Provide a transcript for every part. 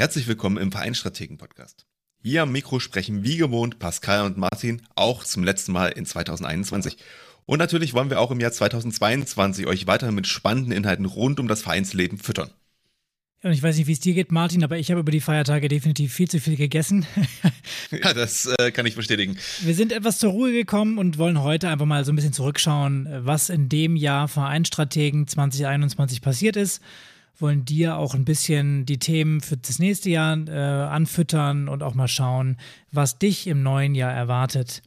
Herzlich willkommen im Vereinstrategen-Podcast. Hier am Mikro sprechen wie gewohnt Pascal und Martin auch zum letzten Mal in 2021. Und natürlich wollen wir auch im Jahr 2022 euch weiter mit spannenden Inhalten rund um das Vereinsleben füttern. Und ich weiß nicht, wie es dir geht, Martin, aber ich habe über die Feiertage definitiv viel zu viel gegessen. ja, das äh, kann ich bestätigen. Wir sind etwas zur Ruhe gekommen und wollen heute einfach mal so ein bisschen zurückschauen, was in dem Jahr Vereinstrategen 2021 passiert ist. Wollen dir auch ein bisschen die Themen für das nächste Jahr äh, anfüttern und auch mal schauen, was dich im neuen Jahr erwartet.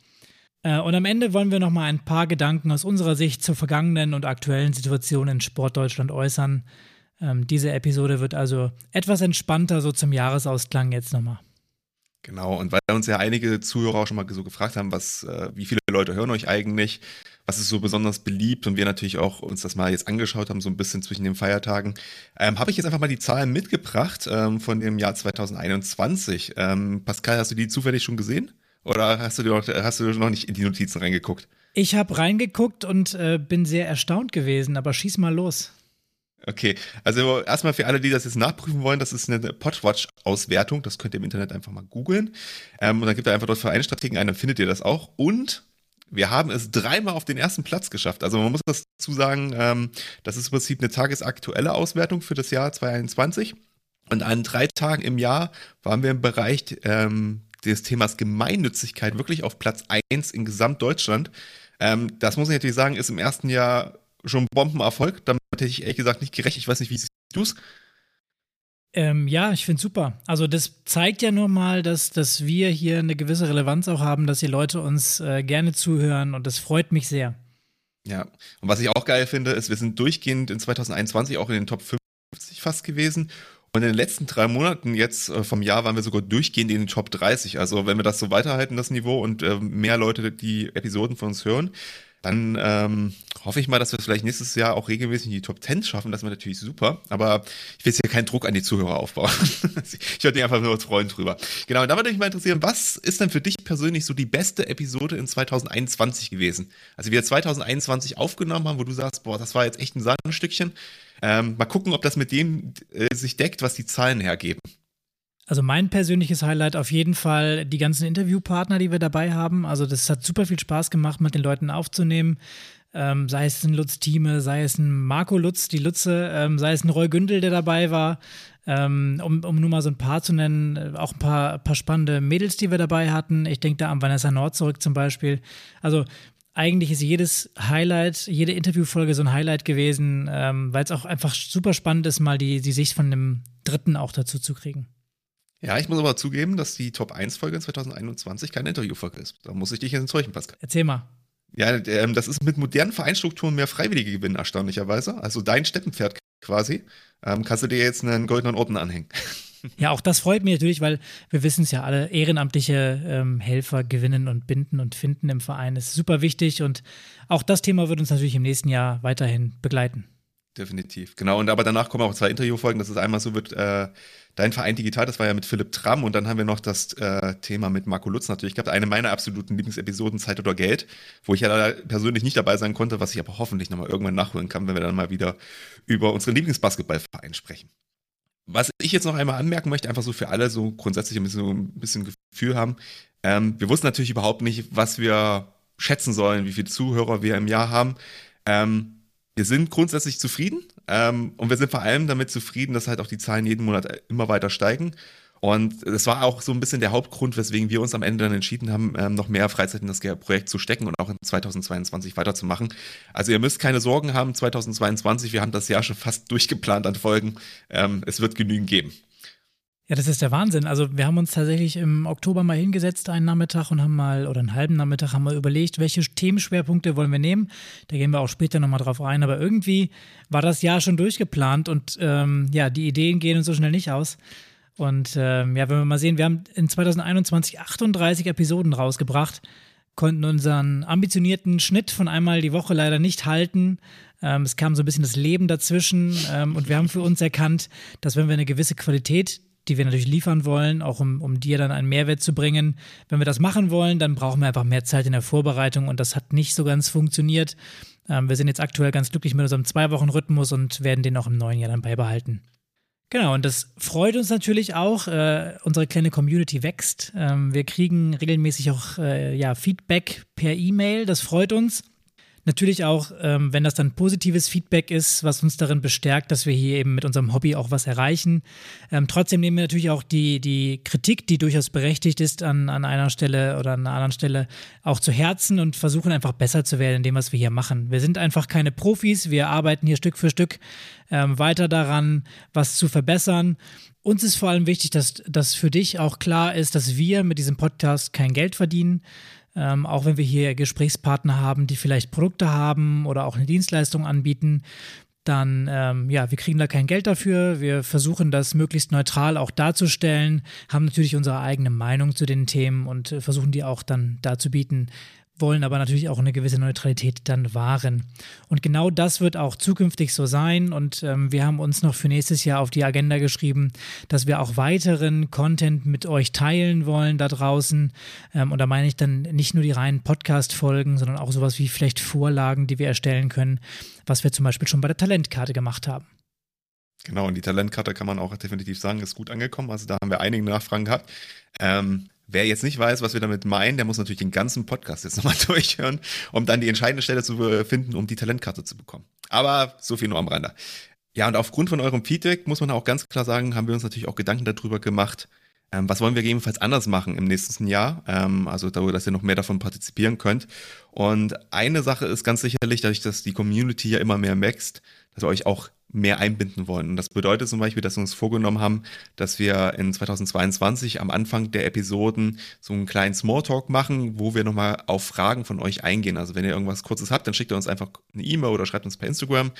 Äh, und am Ende wollen wir noch mal ein paar Gedanken aus unserer Sicht zur vergangenen und aktuellen Situation in Sportdeutschland äußern. Ähm, diese Episode wird also etwas entspannter, so zum Jahresausklang jetzt nochmal. Genau, und weil uns ja einige Zuhörer auch schon mal so gefragt haben, was, äh, wie viele Leute hören euch eigentlich, was ist so besonders beliebt und wir natürlich auch uns das mal jetzt angeschaut haben, so ein bisschen zwischen den Feiertagen, ähm, habe ich jetzt einfach mal die Zahlen mitgebracht ähm, von dem Jahr 2021. Ähm, Pascal, hast du die zufällig schon gesehen? Oder hast du, noch, hast du noch nicht in die Notizen reingeguckt? Ich habe reingeguckt und äh, bin sehr erstaunt gewesen, aber schieß mal los. Okay, also erstmal für alle, die das jetzt nachprüfen wollen, das ist eine Podwatch-Auswertung. Das könnt ihr im Internet einfach mal googeln. Ähm, und dann gibt ihr einfach dort für einen Strategen ein, dann findet ihr das auch. Und wir haben es dreimal auf den ersten Platz geschafft. Also man muss dazu sagen, ähm, das ist im Prinzip eine tagesaktuelle Auswertung für das Jahr 2021. Und an drei Tagen im Jahr waren wir im Bereich ähm, des Themas Gemeinnützigkeit wirklich auf Platz 1 in Gesamtdeutschland. Ähm, das muss ich natürlich sagen, ist im ersten Jahr schon Bombenerfolg. Damit hätte ich ehrlich gesagt nicht gerechnet. Ich weiß nicht, wie siehst du es? Ähm, ja, ich finde super. Also das zeigt ja nur mal, dass, dass wir hier eine gewisse Relevanz auch haben, dass die Leute uns äh, gerne zuhören und das freut mich sehr. Ja, und was ich auch geil finde, ist, wir sind durchgehend in 2021 auch in den Top 50 fast gewesen. Und in den letzten drei Monaten jetzt äh, vom Jahr waren wir sogar durchgehend in den Top 30. Also wenn wir das so weiterhalten, das Niveau, und äh, mehr Leute die Episoden von uns hören, dann ähm, hoffe ich mal, dass wir vielleicht nächstes Jahr auch regelmäßig in die Top 10 schaffen. Das wäre natürlich super. Aber ich will jetzt hier keinen Druck an die Zuhörer aufbauen. ich würde mich einfach nur freuen drüber. Genau, und da würde mich mal interessieren, was ist denn für dich persönlich so die beste Episode in 2021 gewesen? Also wir 2021 aufgenommen haben, wo du sagst, boah, das war jetzt echt ein Sahnenstückchen. Ähm, mal gucken, ob das mit dem äh, sich deckt, was die Zahlen hergeben. Also mein persönliches Highlight auf jeden Fall die ganzen Interviewpartner, die wir dabei haben. Also das hat super viel Spaß gemacht, mit den Leuten aufzunehmen. Ähm, sei es ein Lutz Thieme, sei es ein Marco Lutz, die Lutze, ähm, sei es ein Roy Gündel, der dabei war. Ähm, um, um nur mal so ein paar zu nennen, äh, auch ein paar, paar spannende Mädels, die wir dabei hatten. Ich denke da an Vanessa Nord zurück zum Beispiel. Also eigentlich ist jedes Highlight, jede Interviewfolge so ein Highlight gewesen, ähm, weil es auch einfach super spannend ist, mal die, die Sicht von einem Dritten auch dazu zu kriegen. Ja, ich muss aber zugeben, dass die Top 1 Folge in 2021 keine Interviewfolge ist. Da muss ich dich enttäuschen, Pascal. Erzähl mal. Ja, ähm, das ist mit modernen Vereinsstrukturen mehr Freiwillige gewinnen, erstaunlicherweise. Also dein Steppenpferd quasi. Ähm, kannst du dir jetzt einen goldenen Orden anhängen. Ja, auch das freut mich natürlich, weil wir wissen es ja alle, ehrenamtliche ähm, Helfer gewinnen und binden und finden im Verein ist super wichtig und auch das Thema wird uns natürlich im nächsten Jahr weiterhin begleiten. Definitiv, genau. Und aber danach kommen auch zwei Interviewfolgen. Das ist einmal so wird äh, Dein Verein Digital, das war ja mit Philipp Tramm und dann haben wir noch das äh, Thema mit Marco Lutz natürlich gehabt. Eine meiner absoluten Lieblingsepisoden, Zeit oder Geld, wo ich ja persönlich nicht dabei sein konnte, was ich aber hoffentlich nochmal irgendwann nachholen kann, wenn wir dann mal wieder über unseren Lieblingsbasketballverein sprechen. Was ich jetzt noch einmal anmerken möchte, einfach so für alle so grundsätzlich ein bisschen, ein bisschen Gefühl haben. Ähm, wir wussten natürlich überhaupt nicht, was wir schätzen sollen, wie viele Zuhörer wir im Jahr haben. Ähm, wir sind grundsätzlich zufrieden ähm, und wir sind vor allem damit zufrieden, dass halt auch die Zahlen jeden Monat immer weiter steigen. Und das war auch so ein bisschen der Hauptgrund, weswegen wir uns am Ende dann entschieden haben, ähm, noch mehr Freizeit in das Projekt zu stecken und auch in 2022 weiterzumachen. Also ihr müsst keine Sorgen haben, 2022, wir haben das Jahr schon fast durchgeplant an Folgen. Ähm, es wird genügend geben. Ja, das ist der Wahnsinn. Also wir haben uns tatsächlich im Oktober mal hingesetzt, einen Nachmittag und haben mal, oder einen halben Nachmittag haben wir überlegt, welche Themenschwerpunkte wollen wir nehmen. Da gehen wir auch später nochmal drauf ein. Aber irgendwie war das Jahr schon durchgeplant und ähm, ja, die Ideen gehen uns so schnell nicht aus. Und ähm, ja, wenn wir mal sehen, wir haben in 2021 38 Episoden rausgebracht, konnten unseren ambitionierten Schnitt von einmal die Woche leider nicht halten. Ähm, es kam so ein bisschen das Leben dazwischen ähm, und wir haben für uns erkannt, dass wenn wir eine gewisse Qualität die wir natürlich liefern wollen, auch um, um dir dann einen Mehrwert zu bringen. Wenn wir das machen wollen, dann brauchen wir einfach mehr Zeit in der Vorbereitung und das hat nicht so ganz funktioniert. Ähm, wir sind jetzt aktuell ganz glücklich mit unserem Zwei-Wochen-Rhythmus und werden den auch im neuen Jahr dann beibehalten. Genau, und das freut uns natürlich auch. Äh, unsere kleine Community wächst. Ähm, wir kriegen regelmäßig auch äh, ja, Feedback per E-Mail. Das freut uns. Natürlich auch, ähm, wenn das dann positives Feedback ist, was uns darin bestärkt, dass wir hier eben mit unserem Hobby auch was erreichen. Ähm, trotzdem nehmen wir natürlich auch die, die Kritik, die durchaus berechtigt ist, an, an einer Stelle oder an einer anderen Stelle auch zu Herzen und versuchen einfach besser zu werden in dem, was wir hier machen. Wir sind einfach keine Profis, wir arbeiten hier Stück für Stück ähm, weiter daran, was zu verbessern. Uns ist vor allem wichtig, dass, dass für dich auch klar ist, dass wir mit diesem Podcast kein Geld verdienen. Ähm, auch wenn wir hier Gesprächspartner haben, die vielleicht Produkte haben oder auch eine Dienstleistung anbieten, dann, ähm, ja, wir kriegen da kein Geld dafür. Wir versuchen das möglichst neutral auch darzustellen, haben natürlich unsere eigene Meinung zu den Themen und äh, versuchen die auch dann darzubieten, wollen aber natürlich auch eine gewisse Neutralität dann wahren. Und genau das wird auch zukünftig so sein. Und ähm, wir haben uns noch für nächstes Jahr auf die Agenda geschrieben, dass wir auch weiteren Content mit euch teilen wollen da draußen. Ähm, und da meine ich dann nicht nur die reinen Podcast-Folgen, sondern auch sowas wie vielleicht Vorlagen, die wir erstellen können, was wir zum Beispiel schon bei der Talentkarte gemacht haben. Genau, und die Talentkarte kann man auch definitiv sagen, ist gut angekommen. Also da haben wir einige Nachfragen gehabt. Ähm, Wer jetzt nicht weiß, was wir damit meinen, der muss natürlich den ganzen Podcast jetzt nochmal durchhören, um dann die entscheidende Stelle zu finden, um die Talentkarte zu bekommen. Aber so viel nur am Rande. Ja, und aufgrund von eurem Feedback muss man auch ganz klar sagen, haben wir uns natürlich auch Gedanken darüber gemacht, ähm, was wollen wir gegebenenfalls anders machen im nächsten Jahr, ähm, also darüber, dass ihr noch mehr davon partizipieren könnt. Und eine Sache ist ganz sicherlich, dadurch, dass die Community ja immer mehr wächst, dass wir euch auch mehr einbinden wollen. Und das bedeutet zum Beispiel, dass wir uns vorgenommen haben, dass wir in 2022 am Anfang der Episoden so einen kleinen Smalltalk machen, wo wir nochmal auf Fragen von euch eingehen. Also wenn ihr irgendwas Kurzes habt, dann schickt ihr uns einfach eine E-Mail oder schreibt uns per Instagram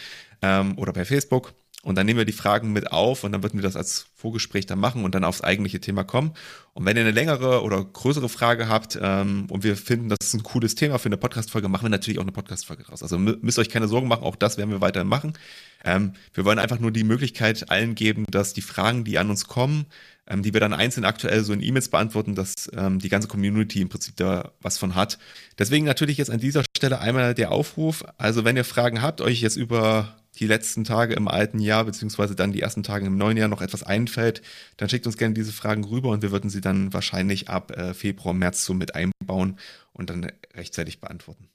ähm, oder per Facebook. Und dann nehmen wir die Fragen mit auf und dann würden wir das als Vorgespräch dann machen und dann aufs eigentliche Thema kommen. Und wenn ihr eine längere oder größere Frage habt ähm, und wir finden, das ist ein cooles Thema für eine Podcast-Folge, machen wir natürlich auch eine Podcast-Folge raus. Also müsst euch keine Sorgen machen, auch das werden wir weiterhin machen. Ähm, wir wollen einfach nur die Möglichkeit allen geben, dass die Fragen, die an uns kommen, ähm, die wir dann einzeln aktuell so in E-Mails beantworten, dass ähm, die ganze Community im Prinzip da was von hat. Deswegen natürlich jetzt an dieser Stelle einmal der Aufruf. Also wenn ihr Fragen habt, euch jetzt über die letzten Tage im alten Jahr, beziehungsweise dann die ersten Tage im neuen Jahr noch etwas einfällt, dann schickt uns gerne diese Fragen rüber und wir würden sie dann wahrscheinlich ab äh, Februar, März so mit einbauen und dann rechtzeitig beantworten.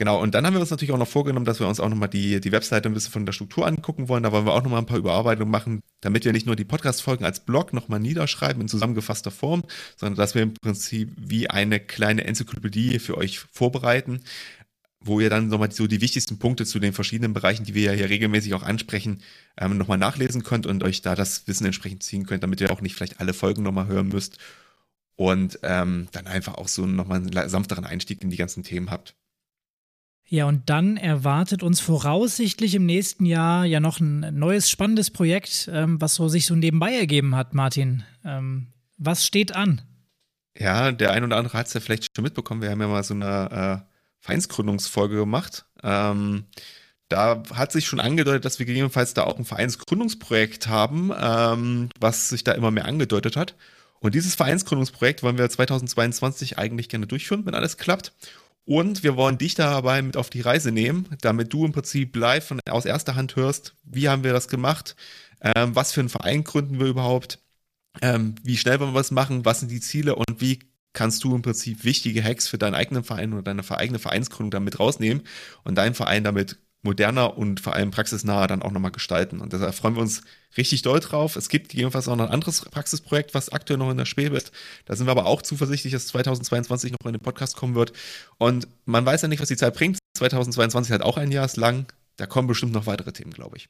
Genau, und dann haben wir uns natürlich auch noch vorgenommen, dass wir uns auch nochmal die, die Webseite ein bisschen von der Struktur angucken wollen. Da wollen wir auch nochmal ein paar Überarbeitungen machen, damit wir nicht nur die Podcast-Folgen als Blog nochmal niederschreiben in zusammengefasster Form, sondern dass wir im Prinzip wie eine kleine Enzyklopädie für euch vorbereiten, wo ihr dann nochmal so die wichtigsten Punkte zu den verschiedenen Bereichen, die wir ja hier regelmäßig auch ansprechen, ähm, nochmal nachlesen könnt und euch da das Wissen entsprechend ziehen könnt, damit ihr auch nicht vielleicht alle Folgen nochmal hören müsst und ähm, dann einfach auch so nochmal einen sanfteren Einstieg in die ganzen Themen habt. Ja, und dann erwartet uns voraussichtlich im nächsten Jahr ja noch ein neues spannendes Projekt, ähm, was so sich so nebenbei ergeben hat, Martin. Ähm, was steht an? Ja, der ein oder andere hat es ja vielleicht schon mitbekommen. Wir haben ja mal so eine äh, Vereinsgründungsfolge gemacht. Ähm, da hat sich schon angedeutet, dass wir gegebenenfalls da auch ein Vereinsgründungsprojekt haben, ähm, was sich da immer mehr angedeutet hat. Und dieses Vereinsgründungsprojekt wollen wir 2022 eigentlich gerne durchführen, wenn alles klappt. Und wir wollen dich dabei mit auf die Reise nehmen, damit du im Prinzip live von, aus erster Hand hörst, wie haben wir das gemacht, ähm, was für einen Verein gründen wir überhaupt, ähm, wie schnell wollen wir was machen, was sind die Ziele und wie kannst du im Prinzip wichtige Hacks für deinen eigenen Verein oder deine eigene Vereinsgründung damit rausnehmen und deinen Verein damit moderner und vor allem praxisnaher dann auch nochmal gestalten. Und deshalb freuen wir uns richtig doll drauf. Es gibt gegebenenfalls auch noch ein anderes Praxisprojekt, was aktuell noch in der Schwebe ist. Da sind wir aber auch zuversichtlich, dass 2022 noch in den Podcast kommen wird. Und man weiß ja nicht, was die Zeit bringt. 2022 hat auch ein Jahr lang. Da kommen bestimmt noch weitere Themen, glaube ich.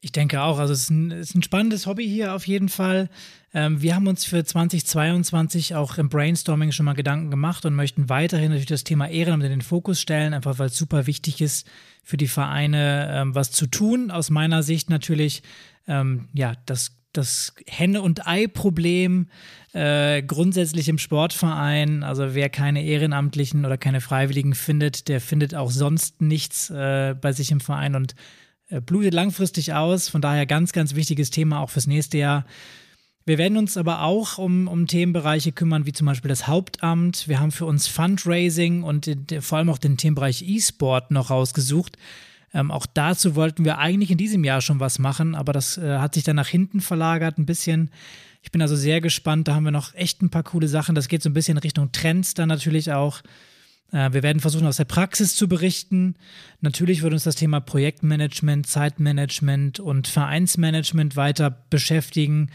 Ich denke auch. Also es ist ein, es ist ein spannendes Hobby hier auf jeden Fall. Ähm, wir haben uns für 2022 auch im Brainstorming schon mal Gedanken gemacht und möchten weiterhin natürlich das Thema Ehrenamt in den Fokus stellen, einfach weil es super wichtig ist für die Vereine, ähm, was zu tun. Aus meiner Sicht natürlich, ähm, ja, das das Henne- und Ei-Problem äh, grundsätzlich im Sportverein. Also wer keine Ehrenamtlichen oder keine Freiwilligen findet, der findet auch sonst nichts äh, bei sich im Verein und blutet langfristig aus. Von daher ganz, ganz wichtiges Thema auch fürs nächste Jahr. Wir werden uns aber auch um, um Themenbereiche kümmern, wie zum Beispiel das Hauptamt. Wir haben für uns Fundraising und vor allem auch den Themenbereich E-Sport noch rausgesucht. Ähm, auch dazu wollten wir eigentlich in diesem Jahr schon was machen, aber das äh, hat sich dann nach hinten verlagert ein bisschen. Ich bin also sehr gespannt. Da haben wir noch echt ein paar coole Sachen. Das geht so ein bisschen Richtung Trends dann natürlich auch. Äh, wir werden versuchen, aus der Praxis zu berichten. Natürlich wird uns das Thema Projektmanagement, Zeitmanagement und Vereinsmanagement weiter beschäftigen.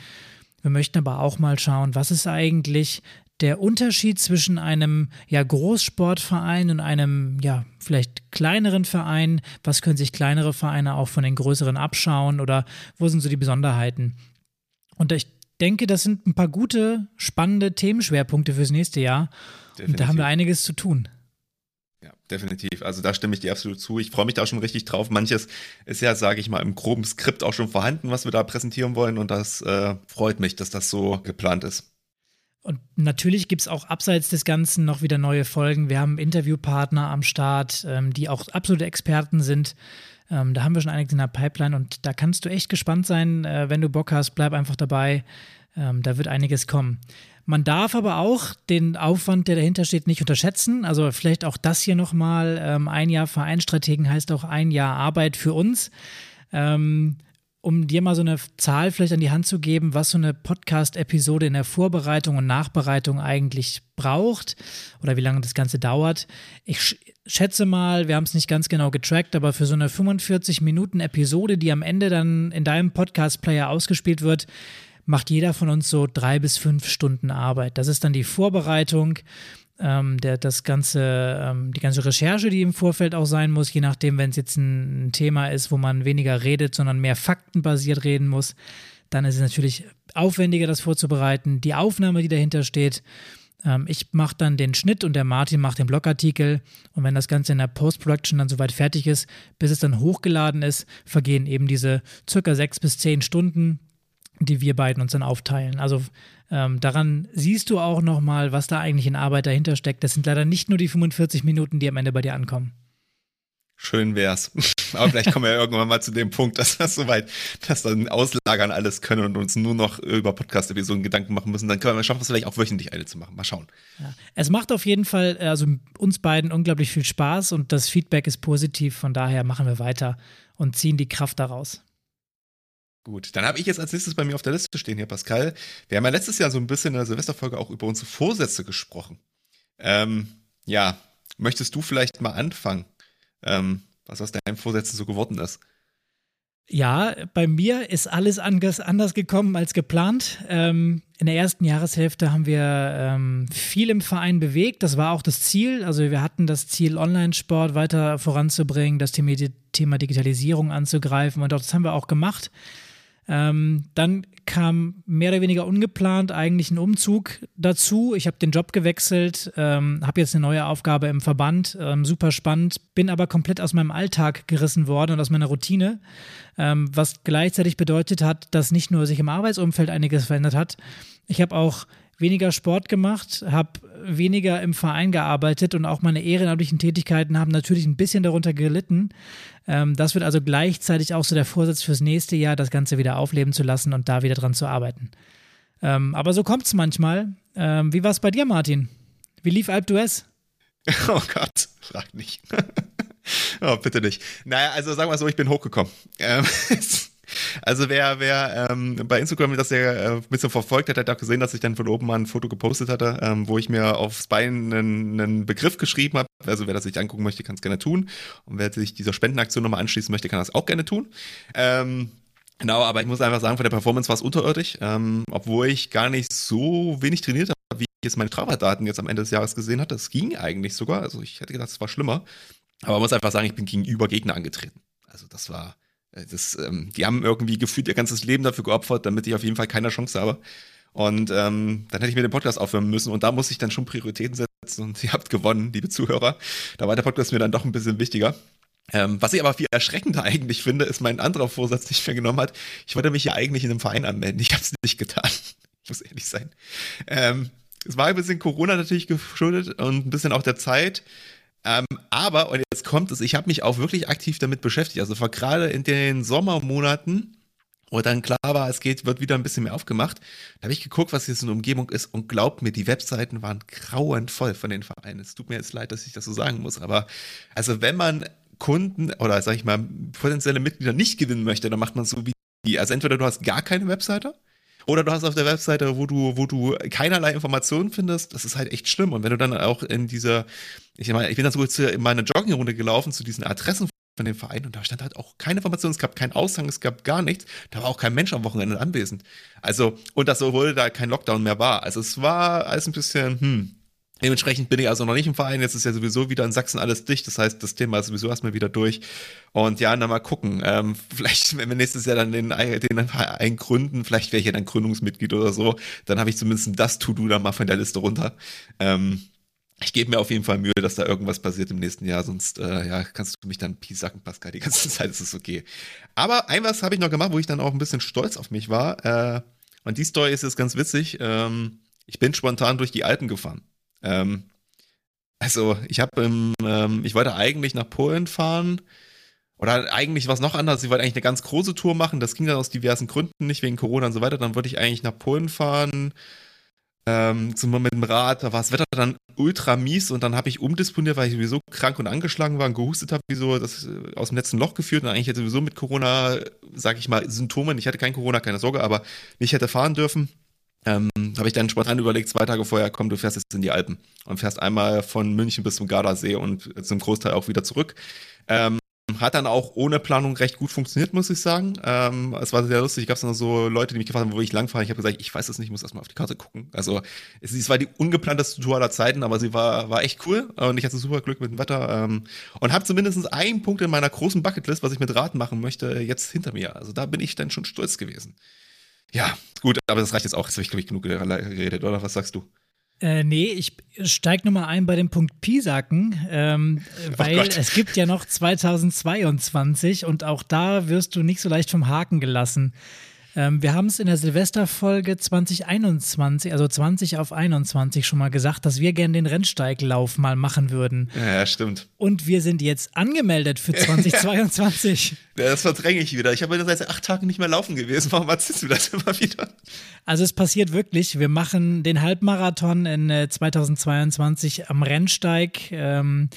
Wir möchten aber auch mal schauen, was ist eigentlich der Unterschied zwischen einem ja, Großsportverein und einem ja, vielleicht kleineren Verein? Was können sich kleinere Vereine auch von den größeren abschauen oder wo sind so die Besonderheiten? Und ich denke, das sind ein paar gute, spannende Themenschwerpunkte fürs nächste Jahr. Definitiv. Und da haben wir einiges zu tun. Definitiv. Also da stimme ich dir absolut zu. Ich freue mich da schon richtig drauf. Manches ist ja, sage ich mal, im groben Skript auch schon vorhanden, was wir da präsentieren wollen. Und das äh, freut mich, dass das so geplant ist. Und natürlich gibt es auch abseits des Ganzen noch wieder neue Folgen. Wir haben Interviewpartner am Start, ähm, die auch absolute Experten sind. Ähm, da haben wir schon einiges in der Pipeline und da kannst du echt gespannt sein. Äh, wenn du Bock hast, bleib einfach dabei. Ähm, da wird einiges kommen. Man darf aber auch den Aufwand, der dahinter steht, nicht unterschätzen. Also vielleicht auch das hier nochmal. Ähm, ein Jahr Vereinstrategen heißt auch ein Jahr Arbeit für uns. Ähm, um dir mal so eine Zahl vielleicht an die Hand zu geben, was so eine Podcast-Episode in der Vorbereitung und Nachbereitung eigentlich braucht oder wie lange das Ganze dauert. Ich schätze mal, wir haben es nicht ganz genau getrackt, aber für so eine 45 Minuten Episode, die am Ende dann in deinem Podcast-Player ausgespielt wird, macht jeder von uns so drei bis fünf Stunden Arbeit. Das ist dann die Vorbereitung ähm, der, das ganze, ähm, die ganze Recherche, die im Vorfeld auch sein muss, je nachdem, wenn es jetzt ein, ein, Thema ist, wo man weniger redet, sondern mehr faktenbasiert reden muss, dann ist es natürlich aufwendiger, das vorzubereiten. Die Aufnahme, die dahinter steht, ähm, ich mache dann den Schnitt und der Martin macht den Blogartikel. Und wenn das Ganze in der Post-Production dann soweit fertig ist, bis es dann hochgeladen ist, vergehen eben diese circa sechs bis zehn Stunden, die wir beiden uns dann aufteilen. Also ähm, daran siehst du auch nochmal, was da eigentlich in Arbeit dahinter steckt. Das sind leider nicht nur die 45 Minuten, die am Ende bei dir ankommen. Schön wär's. Aber vielleicht kommen wir ja irgendwann mal zu dem Punkt, dass das soweit, dass dann auslagern alles können und uns nur noch über Podcast-Episoden Gedanken machen müssen. Dann können wir schaffen, es vielleicht auch wöchentlich eine zu machen. Mal schauen. Ja. Es macht auf jeden Fall, also uns beiden unglaublich viel Spaß und das Feedback ist positiv. Von daher machen wir weiter und ziehen die Kraft daraus. Gut, dann habe ich jetzt als nächstes bei mir auf der Liste stehen hier, Pascal. Wir haben ja letztes Jahr so ein bisschen in der Silvesterfolge auch über unsere Vorsätze gesprochen. Ähm, ja, möchtest du vielleicht mal anfangen, ähm, was aus deinen Vorsätzen so geworden ist? Ja, bei mir ist alles anders, gekommen als geplant. Ähm, in der ersten Jahreshälfte haben wir ähm, viel im Verein bewegt. Das war auch das Ziel. Also wir hatten das Ziel, Online-Sport weiter voranzubringen, das Thema Digitalisierung anzugreifen und auch das haben wir auch gemacht. Ähm, dann kam mehr oder weniger ungeplant eigentlich ein Umzug dazu. Ich habe den Job gewechselt, ähm, habe jetzt eine neue Aufgabe im Verband, ähm, super spannend, bin aber komplett aus meinem Alltag gerissen worden und aus meiner Routine, ähm, was gleichzeitig bedeutet hat, dass nicht nur sich im Arbeitsumfeld einiges verändert hat, ich habe auch weniger Sport gemacht, habe weniger im Verein gearbeitet und auch meine ehrenamtlichen Tätigkeiten haben natürlich ein bisschen darunter gelitten. Ähm, das wird also gleichzeitig auch so der Vorsatz fürs nächste Jahr, das Ganze wieder aufleben zu lassen und da wieder dran zu arbeiten. Ähm, aber so kommt es manchmal. Ähm, wie war es bei dir, Martin? Wie lief Alp d'Huez? Oh Gott, frag nicht. oh, bitte nicht. Naja, also sagen wir so, ich bin hochgekommen. Ähm, Also wer, wer ähm, bei Instagram das ja äh, ein bisschen verfolgt hat, hat auch gesehen, dass ich dann von oben mal ein Foto gepostet hatte, ähm, wo ich mir aufs Bein einen, einen Begriff geschrieben habe. Also wer das sich angucken möchte, kann es gerne tun. Und wer sich dieser Spendenaktion nochmal anschließen möchte, kann das auch gerne tun. Ähm, Genau, aber ich muss einfach sagen, von der Performance war es unterirdisch, ähm, obwohl ich gar nicht so wenig trainiert habe, wie ich jetzt meine Strava-Daten jetzt am Ende des Jahres gesehen hatte. Es ging eigentlich sogar, also ich hätte gedacht, es war schlimmer. Aber man muss einfach sagen, ich bin gegenüber Gegner angetreten. Also das war, das, ähm, die haben irgendwie gefühlt ihr ganzes Leben dafür geopfert, damit ich auf jeden Fall keine Chance habe. Und ähm, dann hätte ich mir den Podcast aufhören müssen und da muss ich dann schon Prioritäten setzen und ihr habt gewonnen, liebe Zuhörer. Da war der Podcast mir dann doch ein bisschen wichtiger. Ähm, was ich aber viel erschreckender eigentlich finde, ist mein anderer Vorsatz, den ich mir genommen hat. Ich wollte mich ja eigentlich in einem Verein anmelden. Ich habe es nicht getan. Ich muss ehrlich sein. Ähm, es war ein bisschen Corona natürlich geschuldet und ein bisschen auch der Zeit. Ähm, aber, und jetzt kommt es, ich habe mich auch wirklich aktiv damit beschäftigt. Also gerade in den Sommermonaten, wo dann klar war, es geht, wird wieder ein bisschen mehr aufgemacht, da habe ich geguckt, was jetzt in der Umgebung ist und glaubt mir, die Webseiten waren grauenvoll von den Vereinen. Es tut mir jetzt leid, dass ich das so sagen muss, aber also wenn man Kunden oder sag ich mal potenzielle Mitglieder nicht gewinnen möchte, dann macht man so wie die. Also entweder du hast gar keine Webseite oder du hast auf der Webseite, wo du, wo du keinerlei Informationen findest, das ist halt echt schlimm. Und wenn du dann auch in dieser, ich meine, ich bin dann so in meine Joggingrunde gelaufen zu diesen Adressen von dem Verein und da stand halt auch keine Information, es gab keinen Aushang, es gab gar nichts. Da war auch kein Mensch am Wochenende anwesend. Also, und das, obwohl da kein Lockdown mehr war. Also es war alles ein bisschen, hm, Dementsprechend bin ich also noch nicht im Verein. Jetzt ist ja sowieso wieder in Sachsen alles dicht. Das heißt, das Thema ist sowieso erstmal wieder durch. Und ja, dann mal gucken. Ähm, vielleicht, wenn wir nächstes Jahr dann den, den Verein gründen, vielleicht wäre ich ja dann Gründungsmitglied oder so. Dann habe ich zumindest das To-Do dann mal von der Liste runter. Ähm, ich gebe mir auf jeden Fall Mühe, dass da irgendwas passiert im nächsten Jahr, sonst äh, ja, kannst du mich dann piesacken, Pascal, die ganze Zeit, ist es okay. Aber ein was habe ich noch gemacht, wo ich dann auch ein bisschen stolz auf mich war. Äh, und die Story ist jetzt ganz witzig. Ähm, ich bin spontan durch die Alpen gefahren. Ähm, also ich habe ähm, ich wollte eigentlich nach Polen fahren. Oder eigentlich war es noch anders. Ich wollte eigentlich eine ganz große Tour machen. Das ging dann aus diversen Gründen nicht, wegen Corona und so weiter. Dann wollte ich eigentlich nach Polen fahren. Ähm, zum mit dem Rad, da war das Wetter dann ultra mies und dann habe ich umdisponiert, weil ich sowieso krank und angeschlagen war und gehustet habe, wie so das äh, aus dem letzten Loch geführt und eigentlich hätte sowieso mit Corona, sage ich mal, Symptomen, ich hatte kein Corona, keine Sorge, aber nicht hätte fahren dürfen. Ähm, habe ich dann spontan überlegt, zwei Tage vorher, komm, du fährst jetzt in die Alpen und fährst einmal von München bis zum Gardasee und zum Großteil auch wieder zurück. Ähm, hat dann auch ohne Planung recht gut funktioniert, muss ich sagen. Ähm, es war sehr lustig. Gab dann so Leute, die mich gefragt haben, wo ich langfahre. Ich habe gesagt, ich weiß es nicht, ich muss erstmal auf die Karte gucken. Also es, es war die ungeplanteste Tour aller Zeiten, aber sie war, war echt cool und ich hatte super Glück mit dem Wetter ähm, und habe zumindest einen Punkt in meiner großen Bucketlist, was ich mit Rad machen möchte, jetzt hinter mir. Also da bin ich dann schon stolz gewesen. Ja, gut, aber das reicht jetzt auch. Jetzt habe ich, glaube ich, genug geredet, oder? Was sagst du? Äh, nee, ich steige nochmal ein bei dem Punkt Pisacken, ähm, oh weil oh es gibt ja noch 2022 und auch da wirst du nicht so leicht vom Haken gelassen. Ähm, wir haben es in der Silvesterfolge 2021, also 20 auf 21 schon mal gesagt, dass wir gerne den Rennsteiglauf mal machen würden. Ja, stimmt. Und wir sind jetzt angemeldet für 2022. ja, das verdränge ich wieder. Ich habe seit acht Tagen nicht mehr laufen gewesen. Warum erzählst du das immer wieder? Also es passiert wirklich. Wir machen den Halbmarathon in 2022 äh, am Rennsteig. Ähm,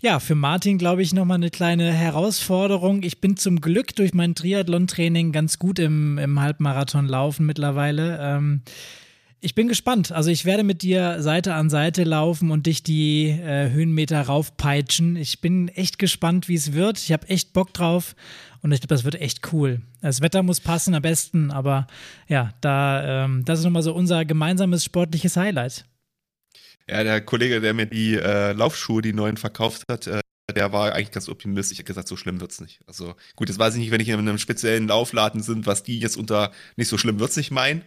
ja, für Martin, glaube ich, nochmal eine kleine Herausforderung. Ich bin zum Glück durch mein Triathlon-Training ganz gut im, im Halbmarathon laufen mittlerweile. Ähm, ich bin gespannt. Also ich werde mit dir Seite an Seite laufen und dich die äh, Höhenmeter raufpeitschen. Ich bin echt gespannt, wie es wird. Ich habe echt Bock drauf und ich glaube, das wird echt cool. Das Wetter muss passen am besten, aber ja, da ähm, das ist nochmal so unser gemeinsames sportliches Highlight. Ja, der Kollege, der mir die äh, Laufschuhe, die neuen verkauft hat, äh, der war eigentlich ganz optimistisch. Ich habe gesagt, so schlimm wird's nicht. Also gut, das weiß ich nicht, wenn ich in einem speziellen Laufladen sind, was die jetzt unter nicht so schlimm wird's nicht meinen.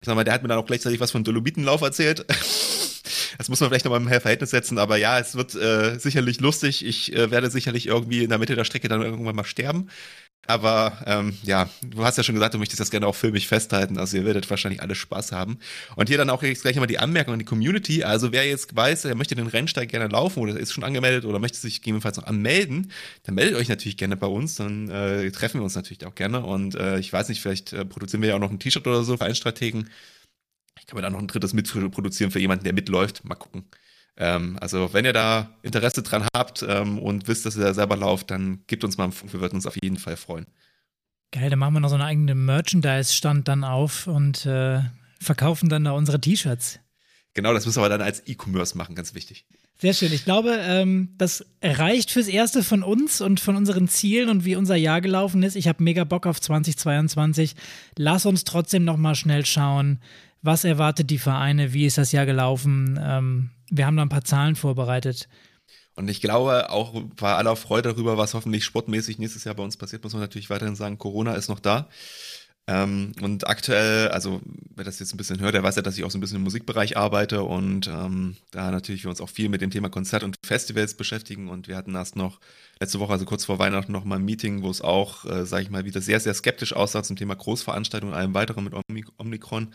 Ich sag mal, der hat mir dann auch gleichzeitig was von Dolomitenlauf erzählt. das muss man vielleicht nochmal im Verhältnis setzen, aber ja, es wird äh, sicherlich lustig. Ich äh, werde sicherlich irgendwie in der Mitte der Strecke dann irgendwann mal sterben. Aber ähm, ja, du hast ja schon gesagt, du möchtest das gerne auch filmisch festhalten. Also ihr werdet wahrscheinlich alle Spaß haben. Und hier dann auch jetzt gleich mal die Anmerkung an die Community. Also wer jetzt weiß, er möchte den Rennsteig gerne laufen oder ist schon angemeldet oder möchte sich gegebenenfalls noch anmelden, dann meldet euch natürlich gerne bei uns. Dann äh, treffen wir uns natürlich auch gerne. Und äh, ich weiß nicht, vielleicht äh, produzieren wir ja auch noch ein T-Shirt oder so für Einstrategen. Ich kann mir da noch ein drittes mitproduzieren für jemanden, der mitläuft. Mal gucken. Ähm, also wenn ihr da Interesse dran habt ähm, und wisst, dass ihr da selber lauft, dann gebt uns mal einen Funk, wir würden uns auf jeden Fall freuen. Geil, dann machen wir noch so einen eigenen Merchandise-Stand dann auf und äh, verkaufen dann da unsere T-Shirts. Genau, das müssen wir dann als E-Commerce machen, ganz wichtig. Sehr schön. Ich glaube, ähm, das reicht fürs Erste von uns und von unseren Zielen und wie unser Jahr gelaufen ist. Ich habe mega Bock auf 2022. Lass uns trotzdem noch mal schnell schauen, was erwartet die Vereine, wie ist das Jahr gelaufen. Ähm, wir haben da ein paar Zahlen vorbereitet. Und ich glaube, auch bei aller Freude darüber, was hoffentlich sportmäßig nächstes Jahr bei uns passiert, muss man natürlich weiterhin sagen, Corona ist noch da. Ähm, und aktuell, also wer das jetzt ein bisschen hört, der weiß ja, dass ich auch so ein bisschen im Musikbereich arbeite und ähm, da natürlich wir uns auch viel mit dem Thema Konzert und Festivals beschäftigen. Und wir hatten erst noch letzte Woche, also kurz vor Weihnachten, noch mal ein Meeting, wo es auch, äh, sage ich mal, wieder sehr, sehr skeptisch aussah zum Thema Großveranstaltungen und allem weiteren mit Omikron.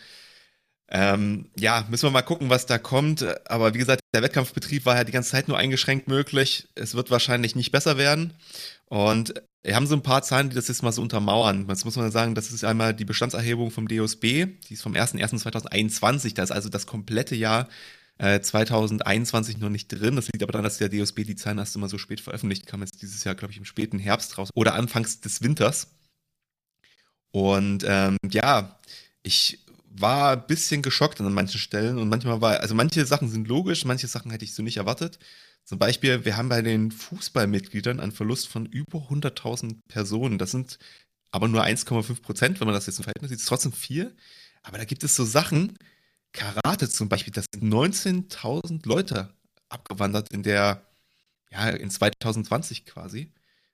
Ähm, ja, müssen wir mal gucken, was da kommt. Aber wie gesagt, der Wettkampfbetrieb war ja die ganze Zeit nur eingeschränkt möglich. Es wird wahrscheinlich nicht besser werden. Und wir haben so ein paar Zahlen, die das jetzt mal so untermauern. Jetzt muss man sagen, das ist einmal die Bestandserhebung vom DOSB, die ist vom 01.01.2021. Da ist also das komplette Jahr Äh, 2021 noch nicht drin. Das liegt aber daran, dass der DOSB die Zahlen erst immer so spät veröffentlicht. Kam jetzt dieses Jahr, glaube ich, im späten Herbst raus oder anfangs des Winters. Und ähm, ja, ich war ein bisschen geschockt an manchen Stellen und manchmal war, also manche Sachen sind logisch, manche Sachen hätte ich so nicht erwartet. Zum Beispiel, wir haben bei den Fußballmitgliedern einen Verlust von über 100.000 Personen. Das sind aber nur 1,5 Prozent, wenn man das jetzt im Verhältnis sieht. Ist trotzdem viel. Aber da gibt es so Sachen, Karate zum Beispiel, das sind 19.000 Leute abgewandert in der, ja, in 2020 quasi.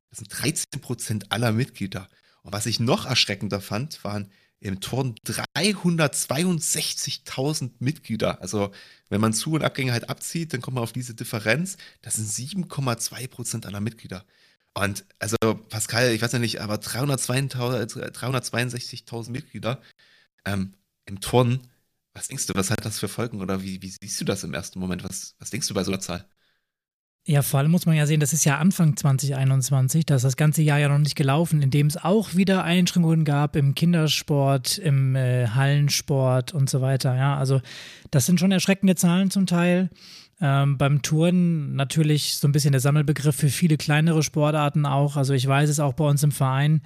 Das sind 13 Prozent aller Mitglieder. Und was ich noch erschreckender fand, waren im Turn 362.000 Mitglieder. Also wenn man Zu- und Abgänge halt abzieht, dann kommt man auf diese Differenz. Das sind 7,2 Prozent aller Mitglieder. Und also Pascal, ich weiß ja nicht, aber 362.000 Mitglieder ähm, im Turn, was denkst du, was hat das für Folgen oder wie, wie siehst du das im ersten Moment? Was, was denkst du bei so einer Zahl? Ja, vor allem muss man ja sehen, das ist ja Anfang 2021, da ist das ganze Jahr ja noch nicht gelaufen, in dem es auch wieder Einschränkungen gab im Kindersport, im äh, Hallensport und so weiter. Ja, also das sind schon erschreckende Zahlen zum Teil. Ähm, beim Touren natürlich so ein bisschen der Sammelbegriff für viele kleinere Sportarten auch. Also ich weiß es auch bei uns im Verein.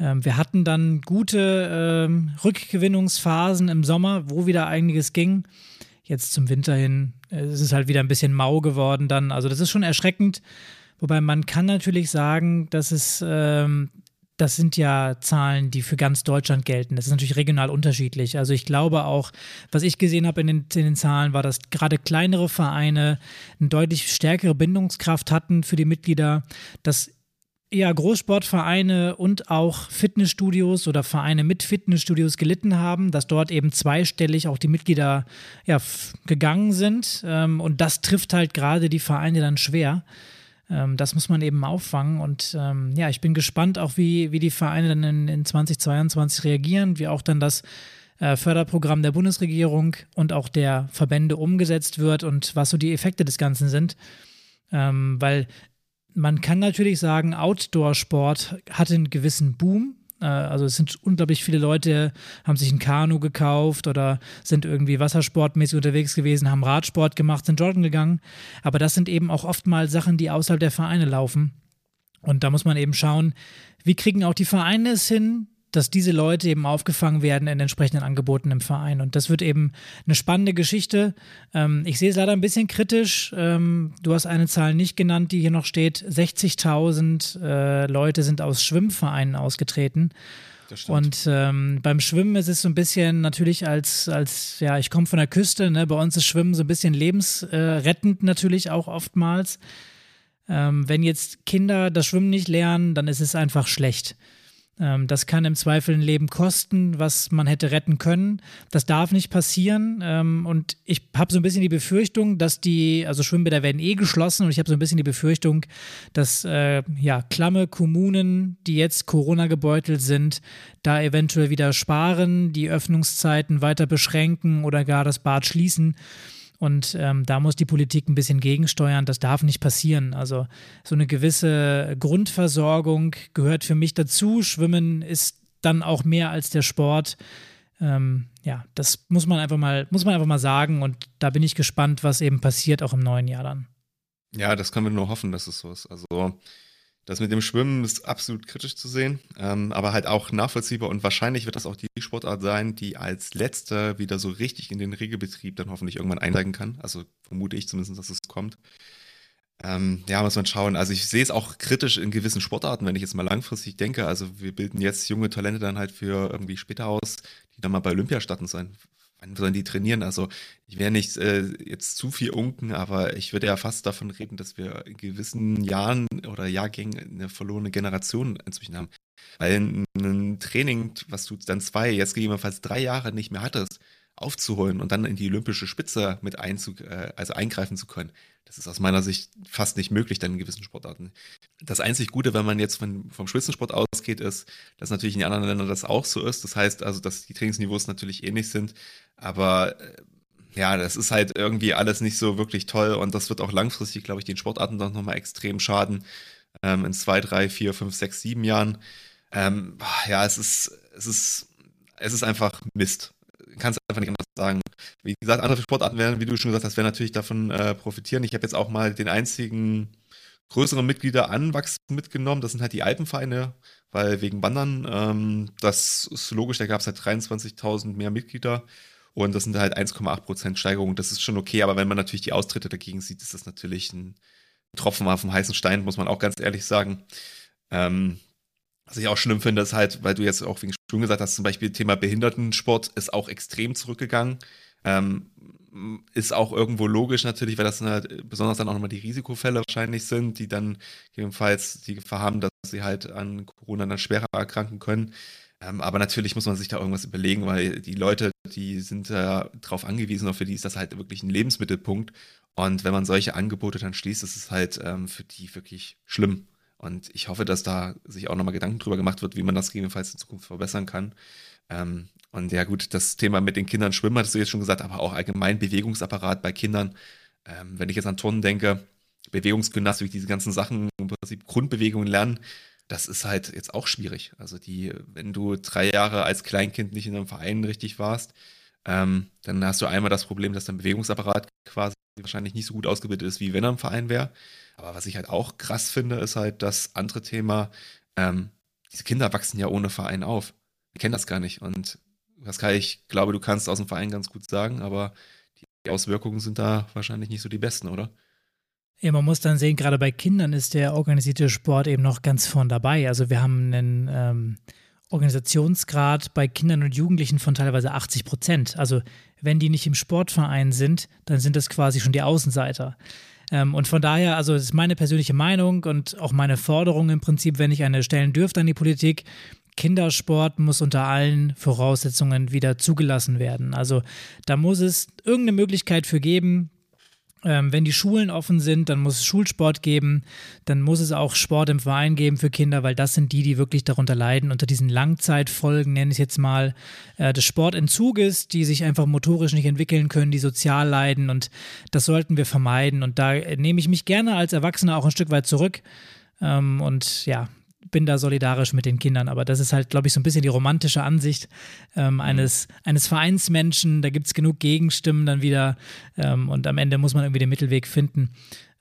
Ähm, wir hatten dann gute ähm, Rückgewinnungsphasen im Sommer, wo wieder einiges ging. Jetzt zum Winter hin äh, ist es halt wieder ein bisschen mau geworden dann. Also das ist schon erschreckend. Wobei man kann natürlich sagen, dass es, ähm, das sind ja Zahlen, die für ganz Deutschland gelten. Das ist natürlich regional unterschiedlich. Also ich glaube auch, was ich gesehen habe in den, in den Zahlen, war, dass gerade kleinere Vereine eine deutlich stärkere Bindungskraft hatten für die Mitglieder, dass ja, Großsportvereine und auch Fitnessstudios oder Vereine mit Fitnessstudios gelitten haben, dass dort eben zweistellig auch die Mitglieder ja, gegangen sind. Ähm, und das trifft halt gerade die Vereine dann schwer. Ähm, das muss man eben auffangen. Und ähm, ja, ich bin gespannt auch, wie, wie die Vereine dann in, in 2022 reagieren, wie auch dann das äh, Förderprogramm der Bundesregierung und auch der Verbände umgesetzt wird und was so die Effekte des Ganzen sind. Ähm, weil man kann natürlich sagen, Outdoor-Sport hatte einen gewissen Boom. Äh, also es sind unglaublich viele Leute, haben sich ein Kanu gekauft oder sind irgendwie wassersportmäßig unterwegs gewesen, haben Radsport gemacht, sind joggen gegangen. Aber das sind eben auch oftmals Sachen, die außerhalb der Vereine laufen. Und da muss man eben schauen, wie kriegen auch die Vereine es hin, dass diese Leute eben aufgefangen werden in entsprechenden Angeboten im Verein. Und das wird eben eine spannende Geschichte. Ähm, ich sehe es leider ein bisschen kritisch. Ähm, du hast eine Zahl nicht genannt, die hier noch steht. 60.000 äh, Leute sind aus Schwimmvereinen ausgetreten. Und ähm, beim Schwimmen ist es so ein bisschen natürlich als, als ja, ich komme von der Küste, ne? bei uns ist Schwimmen so ein bisschen lebensrettend natürlich auch oftmals. Ähm, wenn jetzt Kinder das Schwimmen nicht lernen, dann ist es einfach schlecht. Ähm, das kann im Zweifel ein Leben kosten, was man hätte retten können. Das darf nicht passieren. Ähm, und ich habe so ein bisschen die Befürchtung, dass die, also Schwimmbäder werden eh geschlossen und ich habe so ein bisschen die Befürchtung, dass äh, ja, klamme Kommunen, die jetzt Corona gebeutelt sind, da eventuell wieder sparen, die Öffnungszeiten weiter beschränken oder gar das Bad schließen. Und ähm, da muss die Politik ein bisschen gegensteuern. Das darf nicht passieren. Also so eine gewisse Grundversorgung gehört für mich dazu. Schwimmen ist dann auch mehr als der Sport. Ähm, ja, das muss man einfach mal, muss man einfach mal sagen. Und da bin ich gespannt, was eben passiert, auch im neuen Jahr dann. Ja, das können wir nur hoffen, dass es so ist. Also das mit dem Schwimmen ist absolut kritisch zu sehen, ähm, aber halt auch nachvollziehbar und wahrscheinlich wird das auch die Sportart sein, die als letzte wieder so richtig in den Regelbetrieb dann hoffentlich irgendwann einsteigen kann. Also vermute ich zumindest, dass es kommt. Ähm, ja, muss man schauen. Also ich sehe es auch kritisch in gewissen Sportarten, wenn ich jetzt mal langfristig denke. Also wir bilden jetzt junge Talente dann halt für irgendwie später aus, die dann mal bei Olympia starten sollen wann sollen die trainieren? Also ich wäre nicht äh, jetzt zu viel unken, aber ich würde ja fast davon reden, dass wir in gewissen Jahren oder Jahrgängen eine verlorene Generation inzwischen haben. Weil ein, ein Training, was du dann zwei, jetzt gegebenenfalls drei Jahre nicht mehr hattest, aufzuholen und dann in die olympische Spitze mit einzu, äh, also eingreifen zu können, das ist aus meiner Sicht fast nicht möglich dann in gewissen Sportarten. Das einzig Gute, wenn man jetzt von, vom Spitzensport ausgeht, ist, dass natürlich in den anderen Ländern das auch so ist. Das heißt also, dass die Trainingsniveaus natürlich ähnlich sind. Aber äh, ja, das ist halt irgendwie alles nicht so wirklich toll und das wird auch langfristig, glaube ich, den Sportarten dann nochmal extrem schaden. Ähm, in zwei, drei, vier, fünf, sechs, sieben Jahren. Ähm, ja, es ist, es ist, es ist einfach Mist. Kannst einfach nicht anders sagen. Wie gesagt, andere Sportarten werden, wie du schon gesagt hast, werden natürlich davon äh, profitieren. Ich habe jetzt auch mal den einzigen größeren Mitglieder anwachsen mitgenommen. Das sind halt die Alpenvereine, weil wegen Wandern, ähm, das ist logisch, da gab es halt 23.000 mehr Mitglieder. Und das sind halt 1,8% Steigerung. Das ist schon okay, aber wenn man natürlich die Austritte dagegen sieht, ist das natürlich ein Tropfen auf dem heißen Stein, muss man auch ganz ehrlich sagen. Ähm, was ich auch schlimm finde, ist halt, weil du jetzt auch wegen Schulen gesagt hast, zum Beispiel Thema Behindertensport ist auch extrem zurückgegangen. Ähm, ist auch irgendwo logisch natürlich, weil das halt besonders dann auch nochmal die Risikofälle wahrscheinlich sind, die dann gegebenenfalls die Gefahr haben, dass sie halt an Corona dann schwerer erkranken können. Ähm, aber natürlich muss man sich da irgendwas überlegen, weil die Leute, die sind ja äh, darauf angewiesen, auch für die ist das halt wirklich ein Lebensmittelpunkt. Und wenn man solche Angebote dann schließt, ist es halt ähm, für die wirklich schlimm. Und ich hoffe, dass da sich auch nochmal Gedanken drüber gemacht wird, wie man das gegebenenfalls in Zukunft verbessern kann. Ähm, und ja gut, das Thema mit den Kindern schwimmen, hattest du jetzt schon gesagt, aber auch allgemein Bewegungsapparat bei Kindern. Ähm, wenn ich jetzt an Turnen denke, Bewegungsgymnastik, diese ganzen Sachen, im Prinzip Grundbewegungen lernen, das ist halt jetzt auch schwierig. Also die, wenn du drei Jahre als Kleinkind nicht in einem Verein richtig warst, ähm, dann hast du einmal das Problem, dass dein Bewegungsapparat quasi wahrscheinlich nicht so gut ausgebildet ist, wie wenn er im Verein wäre. Aber was ich halt auch krass finde, ist halt das andere Thema, ähm, diese Kinder wachsen ja ohne Verein auf. Wir kennen das gar nicht. Und Pascal, ich glaube, du kannst aus dem Verein ganz gut sagen, aber die Auswirkungen sind da wahrscheinlich nicht so die besten, oder? Ja, man muss dann sehen, gerade bei Kindern ist der organisierte Sport eben noch ganz vorn dabei. Also wir haben einen ähm, Organisationsgrad bei Kindern und Jugendlichen von teilweise 80 Prozent. Also wenn die nicht im Sportverein sind, dann sind das quasi schon die Außenseiter. Ähm, und von daher, also das ist meine persönliche Meinung und auch meine Forderung im Prinzip, wenn ich eine stellen dürfte an die Politik, Kindersport muss unter allen Voraussetzungen wieder zugelassen werden. Also da muss es irgendeine Möglichkeit für geben, ähm, wenn die Schulen offen sind, dann muss es Schulsport geben, dann muss es auch Sport im Verein geben für Kinder, weil das sind die, die wirklich darunter leiden, unter diesen Langzeitfolgen, nenne ich es jetzt mal, äh, des Sportentzuges, die sich einfach motorisch nicht entwickeln können, die sozial leiden und das sollten wir vermeiden. Und da nehme ich mich gerne als Erwachsener auch ein Stück weit zurück. Ähm, und ja, bin da solidarisch mit den Kindern. Aber das ist halt, glaube ich, so ein bisschen die romantische Ansicht ähm, mhm. eines, eines Vereinsmenschen. Da gibt es genug Gegenstimmen dann wieder ähm, und am Ende muss man irgendwie den Mittelweg finden.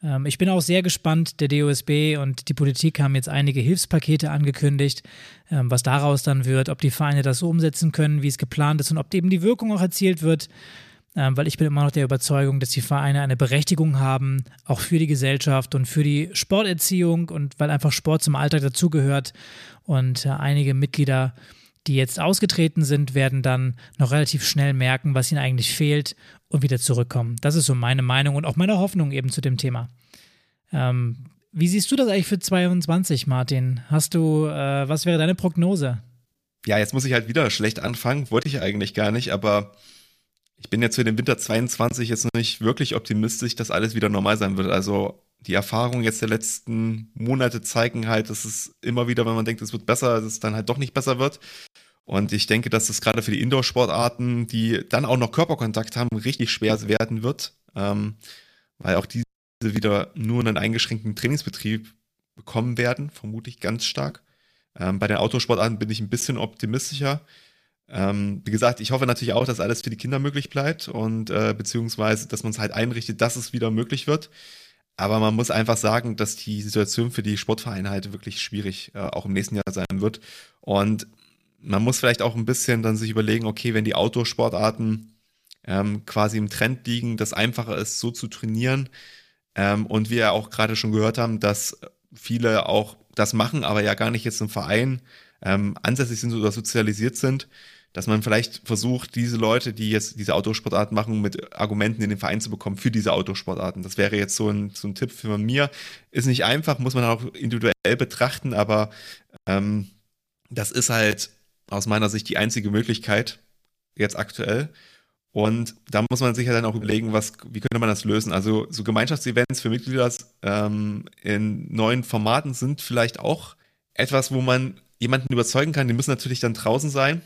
Ähm, ich bin auch sehr gespannt. Der DOSB und die Politik haben jetzt einige Hilfspakete angekündigt, ähm, was daraus dann wird, ob die Vereine das so umsetzen können, wie es geplant ist und ob eben die Wirkung auch erzielt wird weil ich bin immer noch der Überzeugung, dass die Vereine eine Berechtigung haben, auch für die Gesellschaft und für die Sporterziehung und weil einfach Sport zum Alltag dazugehört und äh, einige Mitglieder die jetzt ausgetreten sind, werden dann noch relativ schnell merken, was ihnen eigentlich fehlt und wieder zurückkommen. Das ist so meine Meinung und auch meine Hoffnung eben zu dem Thema. Ähm, wie siehst du das eigentlich für 22, Martin? Hast du, äh, was wäre deine Prognose? Ja, jetzt muss ich halt wieder schlecht anfangen. Wollte ich eigentlich gar nicht, aber ich bin jetzt für den Winter 22 jetzt noch nicht wirklich optimistisch, dass alles wieder normal sein wird. Also die Erfahrungen jetzt der letzten Monate zeigen halt, dass es immer wieder, wenn man denkt, es wird besser, dass es dann halt doch nicht besser wird. Und ich denke, dass es gerade für die Indoor-Sportarten, die dann auch noch Körperkontakt haben, richtig schwer werden wird, ähm, weil auch diese wieder nur einen eingeschränkten Trainingsbetrieb bekommen werden, vermute ich ganz stark. Ähm, bei den Autosportarten bin ich ein bisschen optimistischer. Ähm, wie gesagt, ich hoffe natürlich auch, dass alles für die Kinder möglich bleibt und äh, beziehungsweise, dass man es halt einrichtet, dass es wieder möglich wird. Aber man muss einfach sagen, dass die Situation für die Sportvereine halt wirklich schwierig äh, auch im nächsten Jahr sein wird. Und man muss vielleicht auch ein bisschen dann sich überlegen, okay, wenn die Autosportarten ähm, quasi im Trend liegen, dass einfacher ist, so zu trainieren. Ähm, und wir ja auch gerade schon gehört haben, dass viele auch das machen, aber ja gar nicht jetzt im Verein ähm, ansässig sind oder sozialisiert sind dass man vielleicht versucht, diese Leute, die jetzt diese Autosportart machen, mit Argumenten in den Verein zu bekommen für diese Autosportarten. Das wäre jetzt so ein, so ein Tipp für mir. Ist nicht einfach, muss man auch individuell betrachten, aber ähm, das ist halt aus meiner Sicht die einzige Möglichkeit jetzt aktuell. Und da muss man sich ja dann auch überlegen, was, wie könnte man das lösen? Also so Gemeinschaftsevents für Mitglieder ähm, in neuen Formaten sind vielleicht auch etwas, wo man jemanden überzeugen kann. Die müssen natürlich dann draußen sein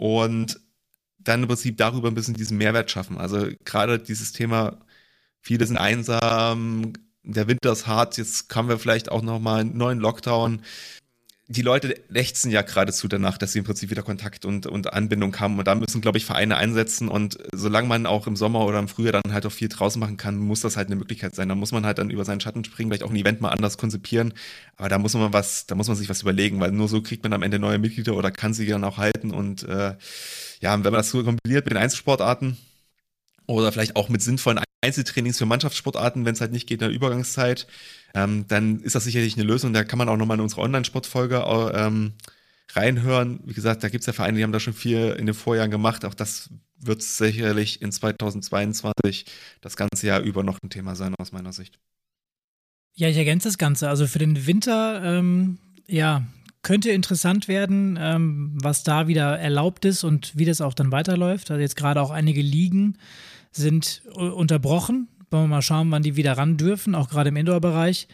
und dann im Prinzip darüber ein bisschen diesen Mehrwert schaffen. Also gerade dieses Thema, viele sind einsam, der Winter ist hart, jetzt haben wir vielleicht auch nochmal einen neuen Lockdown. Die Leute lechzen ja geradezu danach, dass sie im Prinzip wieder Kontakt und, und Anbindung haben. Und da müssen, glaube ich, Vereine einsetzen. Und solange man auch im Sommer oder im Frühjahr dann halt auch viel draußen machen kann, muss das halt eine Möglichkeit sein. Da muss man halt dann über seinen Schatten springen, vielleicht auch ein Event mal anders konzipieren. Aber da muss man was, da muss man sich was überlegen, weil nur so kriegt man am Ende neue Mitglieder oder kann sie dann auch halten. Und äh, ja, wenn man das so kombiniert mit den Einzelsportarten oder vielleicht auch mit sinnvollen Einzeltrainings für Mannschaftssportarten, wenn es halt nicht geht in der Übergangszeit, ähm, dann ist das sicherlich eine Lösung. Da kann man auch nochmal in unsere Online-Sportfolge ähm, reinhören. Wie gesagt, da gibt es ja Vereine, die haben da schon viel in den Vorjahren gemacht. Auch das wird sicherlich in 2022 das ganze Jahr über noch ein Thema sein, aus meiner Sicht. Ja, ich ergänze das Ganze. Also für den Winter, ähm, ja, könnte interessant werden, ähm, was da wieder erlaubt ist und wie das auch dann weiterläuft. Also jetzt gerade auch einige Ligen sind unterbrochen. Wollen wir mal schauen, wann die wieder ran dürfen, auch gerade im Indoor-Bereich.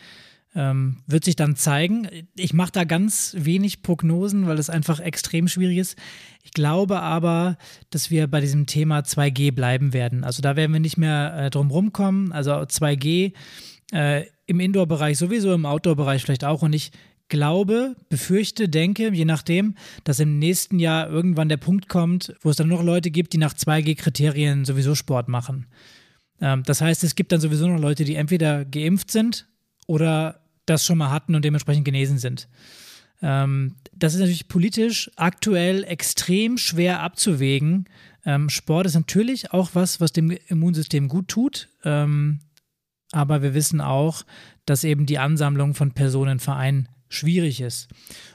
Ähm, wird sich dann zeigen. Ich mache da ganz wenig Prognosen, weil es einfach extrem schwierig ist. Ich glaube aber, dass wir bei diesem Thema 2G bleiben werden. Also da werden wir nicht mehr äh, drum rumkommen. Also 2G äh, im Indoor-Bereich sowieso, im Outdoor-Bereich vielleicht auch. Und ich glaube, befürchte, denke, je nachdem, dass im nächsten Jahr irgendwann der Punkt kommt, wo es dann noch Leute gibt, die nach 2G-Kriterien sowieso Sport machen. Ähm, das heißt, es gibt dann sowieso noch Leute, die entweder geimpft sind oder das schon mal hatten und dementsprechend genesen sind. Ähm, das ist natürlich politisch aktuell extrem schwer abzuwägen. Ähm, Sport ist natürlich auch was, was dem Immunsystem gut tut. Ähm, aber wir wissen auch, dass eben die Ansammlung von Personen Verein schwierig ist.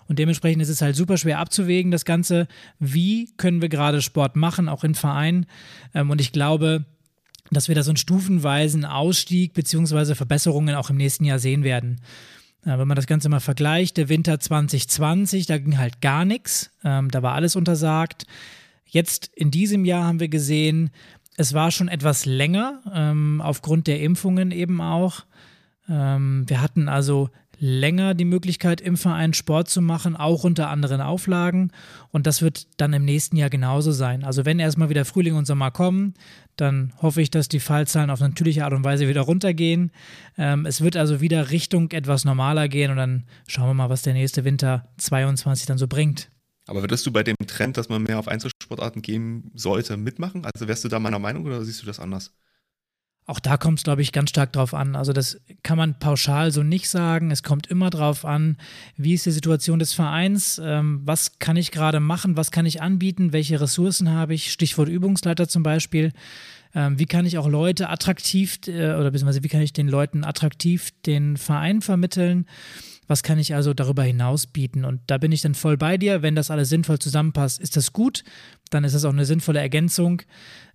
Und dementsprechend ist es halt super schwer abzuwägen, das Ganze. Wie können wir gerade Sport machen, auch in Vereinen? Ähm, und ich glaube, dass wir da so einen stufenweisen Ausstieg bzw. Verbesserungen auch im nächsten Jahr sehen werden. Äh, wenn man das Ganze mal vergleicht, der Winter 2020, da ging halt gar nichts, ähm, da war alles untersagt. Jetzt in diesem Jahr haben wir gesehen, es war schon etwas länger, ähm, aufgrund der Impfungen eben auch. Ähm, wir hatten also länger die Möglichkeit, im Verein Sport zu machen, auch unter anderen Auflagen. Und das wird dann im nächsten Jahr genauso sein. Also wenn erstmal wieder Frühling und Sommer kommen, dann hoffe ich, dass die Fallzahlen auf natürliche Art und Weise wieder runtergehen. Ähm, es wird also wieder Richtung etwas normaler gehen und dann schauen wir mal, was der nächste Winter 22 dann so bringt. Aber würdest du bei dem Trend, dass man mehr auf Einzelsportarten gehen sollte, mitmachen? Also wärst du da meiner Meinung oder siehst du das anders? Auch da kommt es, glaube ich, ganz stark drauf an. Also das kann man pauschal so nicht sagen. Es kommt immer drauf an, wie ist die Situation des Vereins, ähm, was kann ich gerade machen, was kann ich anbieten, welche Ressourcen habe ich, Stichwort Übungsleiter zum Beispiel. Ähm, wie kann ich auch Leute attraktiv äh, oder beziehungsweise wie kann ich den Leuten attraktiv den Verein vermitteln? Was kann ich also darüber hinaus bieten? Und da bin ich dann voll bei dir. Wenn das alles sinnvoll zusammenpasst, ist das gut. Dann ist das auch eine sinnvolle Ergänzung.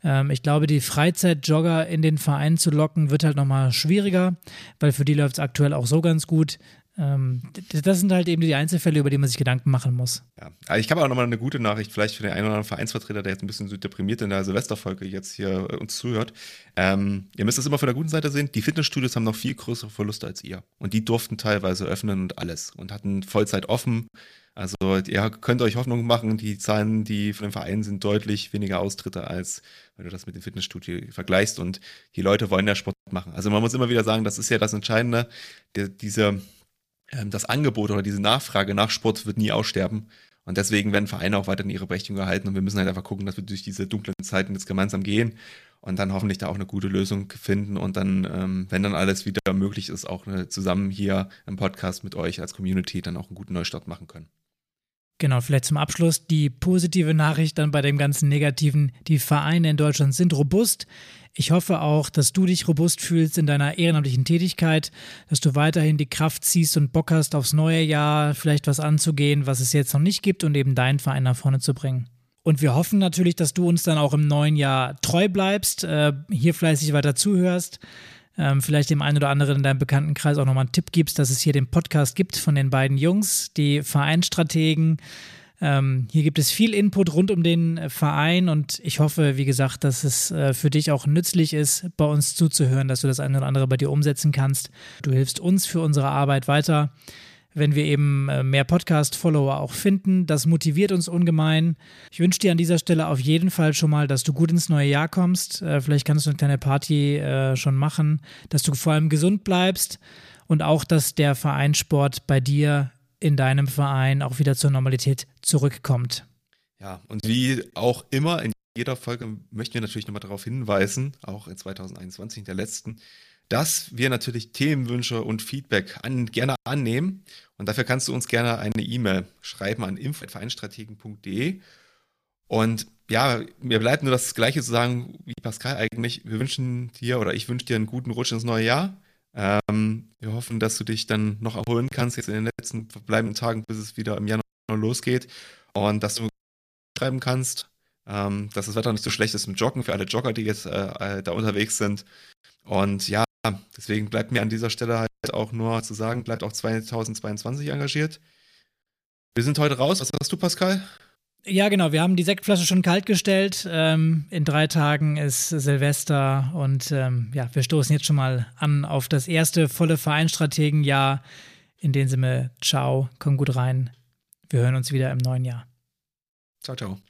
Ähm, ich glaube, die Freizeitjogger in den Verein zu locken, wird halt nochmal schwieriger, weil für die läuft es aktuell auch so ganz gut. Ähm, das sind halt eben die Einzelfälle, über die man sich Gedanken machen muss. Ja, also ich habe auch nochmal eine gute Nachricht, vielleicht für den einen oder anderen Vereinsvertreter, der jetzt ein bisschen deprimiert in der Silvesterfolge jetzt hier äh, uns zuhört. Ähm, ihr müsst das immer von der guten Seite sehen. Die Fitnessstudios haben noch viel größere Verluste als ihr. Und die durften teilweise öffnen und alles und hatten Vollzeit offen. Also ihr könnt euch Hoffnung machen, die Zahlen, die von den Vereinen sind deutlich weniger Austritte, als wenn du das mit dem Fitnessstudio vergleichst. Und die Leute wollen ja Sport machen. Also man muss immer wieder sagen, das ist ja das Entscheidende, der, diese das Angebot oder diese Nachfrage nach Sport wird nie aussterben. Und deswegen werden Vereine auch weiterhin ihre Berechtigung erhalten. Und wir müssen halt einfach gucken, dass wir durch diese dunklen Zeiten jetzt gemeinsam gehen und dann hoffentlich da auch eine gute Lösung finden. Und dann, ähm, wenn dann alles wieder möglich ist, auch zusammen hier im Podcast mit euch als Community dann auch einen guten Neustart machen können. Genau, vielleicht zum Abschluss die positive Nachricht dann bei dem ganzen Negativen. Die Vereine in Deutschland sind robust. Ich hoffe auch, dass du dich robust fühlst in deiner ehrenamtlichen Tätigkeit, dass du weiterhin die Kraft ziehst und Bock hast, aufs neue Jahr vielleicht was anzugehen, was es jetzt noch nicht gibt und eben deinen Verein nach vorne zu bringen. Und wir hoffen natürlich, dass du uns dann auch im neuen Jahr treu bleibst, äh, hier fleißig weiter zuhörst ähm, vielleicht dem einen oder anderen in deinem Bekanntenkreis auch nochmal einen Tipp gibst, dass es hier den Podcast gibt von den beiden Jungs, die Vereinstrategen. Ähm, hier gibt es viel Input rund um den Verein und ich hoffe, wie gesagt, dass es äh, für dich auch nützlich ist, bei uns zuzuhören, dass du das eine oder andere bei dir umsetzen kannst. Du hilfst uns für unsere Arbeit weiter wenn wir eben äh, mehr Podcast-Follower auch finden. Das motiviert uns ungemein. Ich wünsche dir an dieser Stelle auf jeden Fall schon mal, dass du gut ins neue Jahr kommst. Äh, vielleicht kannst du eine kleine Party äh, schon machen, dass du vor allem gesund bleibst und auch, dass der Vereinssport bei dir in deinem Verein auch wieder zur Normalität zurückkommt. Ja, und wie auch immer in jeder Folge möchten wir natürlich nochmal darauf hinweisen, auch in 2021, in der letzten, dass wir natürlich Themenwünsche und Feedback an, gerne annehmen. Und dafür kannst du uns gerne eine E-Mail schreiben an info.vereinstrategen.de. Und ja, mir bleibt nur das Gleiche zu sagen wie Pascal eigentlich. Wir wünschen dir oder ich wünsche dir einen guten Rutsch ins neue Jahr. Ähm, wir hoffen, dass du dich dann noch erholen kannst jetzt in den letzten verbleibenden Tagen, bis es wieder im Januar losgeht. Und dass du schreiben kannst, ähm, dass das Wetter nicht so schlecht ist zum Joggen für alle Jogger, die jetzt äh, äh da unterwegs sind. Und ja, deswegen bleibt mir an dieser Stelle halt auch nur zu sagen, bleibt auch 2022 engagiert. Wir sind heute raus. Was sagst du, Pascal? Ja, genau. Wir haben die Sektflasche schon kalt gestellt. Ähm, in drei Tagen ist Silvester und ähm, ja, wir stoßen jetzt schon mal an auf das erste volle Vereinstrategenjahr. In dem Sinne, ciao, komm gut rein. Wir hören uns wieder im neuen Jahr. Ciao, ciao.